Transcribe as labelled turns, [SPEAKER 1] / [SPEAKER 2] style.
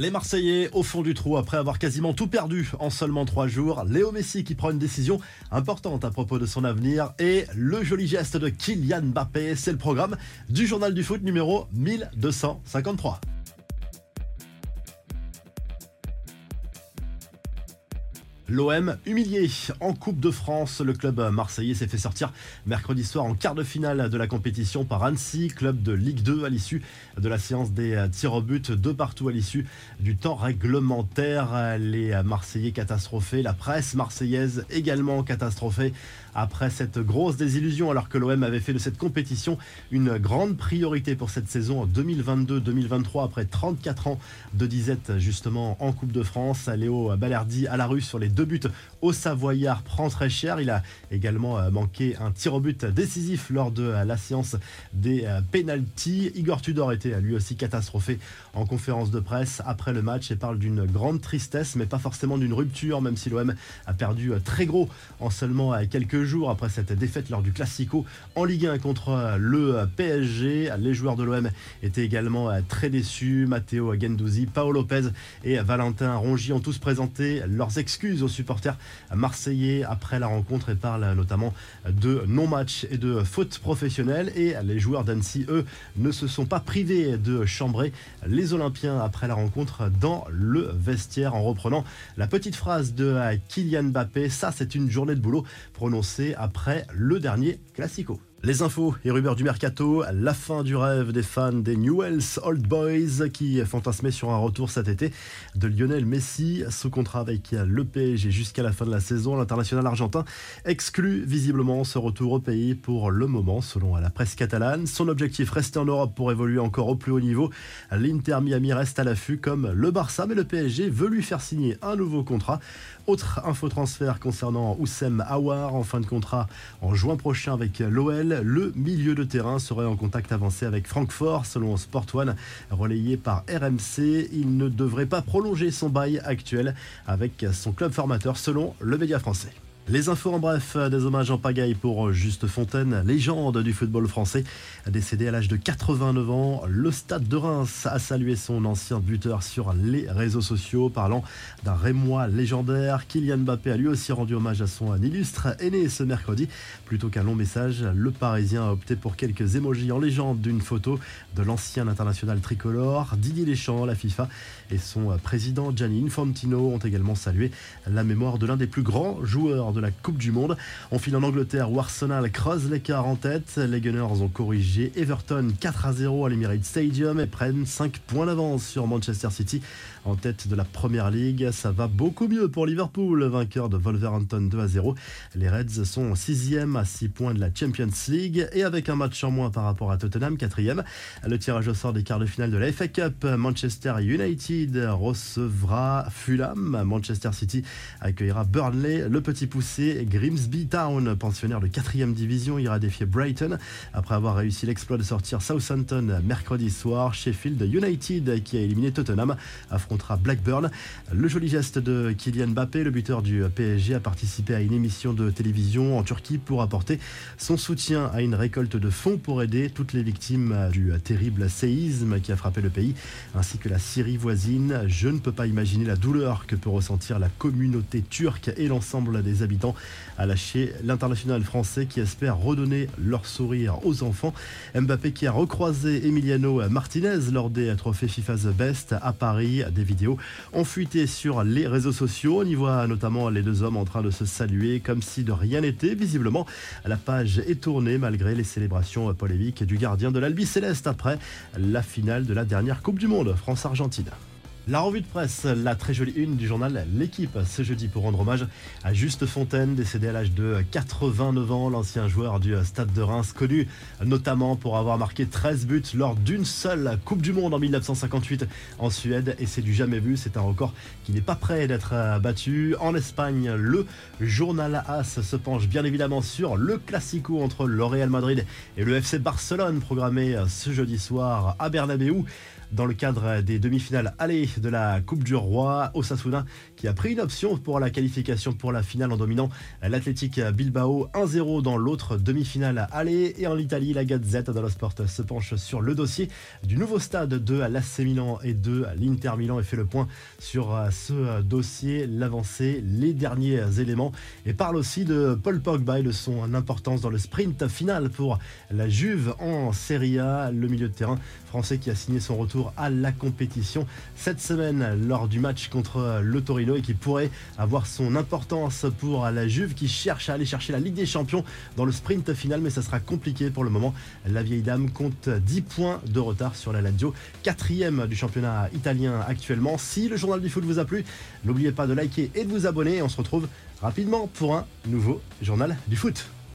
[SPEAKER 1] Les Marseillais au fond du trou après avoir quasiment tout perdu en seulement trois jours. Léo Messi qui prend une décision importante à propos de son avenir et le joli geste de Kylian Mbappé. C'est le programme du journal du foot numéro 1253. L'OM humilié en Coupe de France. Le club marseillais s'est fait sortir mercredi soir en quart de finale de la compétition par Annecy, club de Ligue 2 à l'issue de la séance des tirs au but de partout à l'issue du temps réglementaire. Les Marseillais catastrophés, la presse marseillaise également catastrophée après cette grosse désillusion alors que l'OM avait fait de cette compétition une grande priorité pour cette saison 2022-2023 après 34 ans de disette justement en Coupe de France. Léo Balerdi à la rue sur les deux buts au Savoyard prend très cher. Il a également euh, manqué un tir au but décisif lors de euh, la séance des euh, pénalties. Igor Tudor était lui aussi catastrophé en conférence de presse après le match et parle d'une grande tristesse mais pas forcément d'une rupture même si l'OM a perdu très gros en seulement quelques jours après cette défaite lors du Classico en Ligue 1 contre le PSG. Les joueurs de l'OM étaient également très déçus. Matteo Gendouzi, Paolo Lopez et Valentin Rongi ont tous présenté leurs excuses aux supporters marseillais après la rencontre et parlent notamment de non-match et de faute professionnelle. Et les joueurs d'Annecy, eux, ne se sont pas privés de chambrer les Olympiens après la rencontre dans le vestiaire en reprenant la petite phrase de Kylian Mbappé. Ça, c'est une journée de boulot prononcée après le dernier Classico. Les infos et rumeurs du mercato, la fin du rêve des fans des Newells Old Boys qui fantasmaient sur un retour cet été de Lionel Messi sous contrat avec le PSG jusqu'à la fin de la saison. L'international argentin exclut visiblement ce retour au pays pour le moment selon la presse catalane. Son objectif rester en Europe pour évoluer encore au plus haut niveau. L'Inter Miami reste à l'affût comme le Barça mais le PSG veut lui faire signer un nouveau contrat. Autre info transfert concernant Oussem Aouar en fin de contrat en juin prochain avec l'OL le milieu de terrain serait en contact avancé avec Francfort, selon Sport One, relayé par RMC. Il ne devrait pas prolonger son bail actuel avec son club formateur, selon le média français. Les infos en bref, des hommages en pagaille pour Juste Fontaine, légende du football français, décédé à l'âge de 89 ans. Le stade de Reims a salué son ancien buteur sur les réseaux sociaux, parlant d'un Rémois légendaire. Kylian Mbappé a lui aussi rendu hommage à son illustre aîné ce mercredi. Plutôt qu'un long message, le Parisien a opté pour quelques émojis en légende d'une photo de l'ancien international tricolore. Didier Deschamps, la FIFA et son président Gianni Infantino ont également salué la mémoire de l'un des plus grands joueurs de la Coupe du Monde. On file en Angleterre où Arsenal creuse l'écart en tête. Les Gunners ont corrigé Everton 4 à 0 à l'Emirates Stadium et prennent 5 points d'avance sur Manchester City en tête de la Première Ligue. Ça va beaucoup mieux pour Liverpool, vainqueur de Wolverhampton 2 à 0. Les Reds sont 6e à 6 points de la Champions League et avec un match en moins par rapport à Tottenham, 4e. Le tirage au sort des quarts de finale de la FA Cup, Manchester United recevra Fulham. Manchester City accueillera Burnley. Le petit poussé Grimsby Town, pensionnaire de 4e division, ira défier Brighton après avoir réussi l'exploit de sortir Southampton mercredi soir. Sheffield United qui a éliminé Tottenham affrontera Blackburn. Le joli geste de Kylian Mbappé, le buteur du PSG, a participé à une émission de télévision en Turquie pour apporter son soutien à une récolte de fonds pour aider toutes les victimes du terrible séisme qui a frappé le pays, ainsi que la Syrie voisine. Je ne peux pas imaginer la douleur que peut ressentir la communauté turque et l'ensemble des habitants, a lâché l'international français qui espère redonner leur sourire aux enfants. Mbappé qui a recroisé Emiliano Martinez lors des trophées FIFA The Best à Paris. Des vidéos ont fuité sur les réseaux sociaux. On y voit notamment les deux hommes en train de se saluer comme si de rien n'était. Visiblement, la page est tournée malgré les célébrations polémiques du gardien de l'Albi Céleste après la finale de la dernière Coupe du Monde France-Argentine. La revue de presse, la très jolie une du journal L'équipe ce jeudi pour rendre hommage à Juste Fontaine, décédé à l'âge de 89 ans, l'ancien joueur du Stade de Reims, connu notamment pour avoir marqué 13 buts lors d'une seule Coupe du Monde en 1958 en Suède et c'est du jamais vu, c'est un record qui n'est pas prêt d'être battu. En Espagne, le journal AS se penche bien évidemment sur le classico entre le Real Madrid et le FC Barcelone programmé ce jeudi soir à Bernabeu. Dans le cadre des demi-finales aller de la Coupe du Roi. Osasuna qui a pris une option pour la qualification pour la finale en dominant l'Athletic Bilbao 1-0 dans l'autre demi-finale aller. Et en Italie, la Gazette dello Sport se penche sur le dossier du nouveau stade de l'AC Milan et de l'Inter Milan et fait le point sur ce dossier, l'avancée, les derniers éléments et parle aussi de Paul Pogba et de son importance dans le sprint final pour la Juve en Serie A, le milieu de terrain français qui a signé son retour à la compétition cette semaine lors du match contre le Torino et qui pourrait avoir son importance pour la Juve qui cherche à aller chercher la Ligue des Champions dans le sprint final mais ça sera compliqué pour le moment. La vieille dame compte 10 points de retard sur la Lazio, quatrième du championnat italien actuellement. Si le journal du foot vous a plu, n'oubliez pas de liker et de vous abonner et on se retrouve rapidement pour un nouveau journal du foot.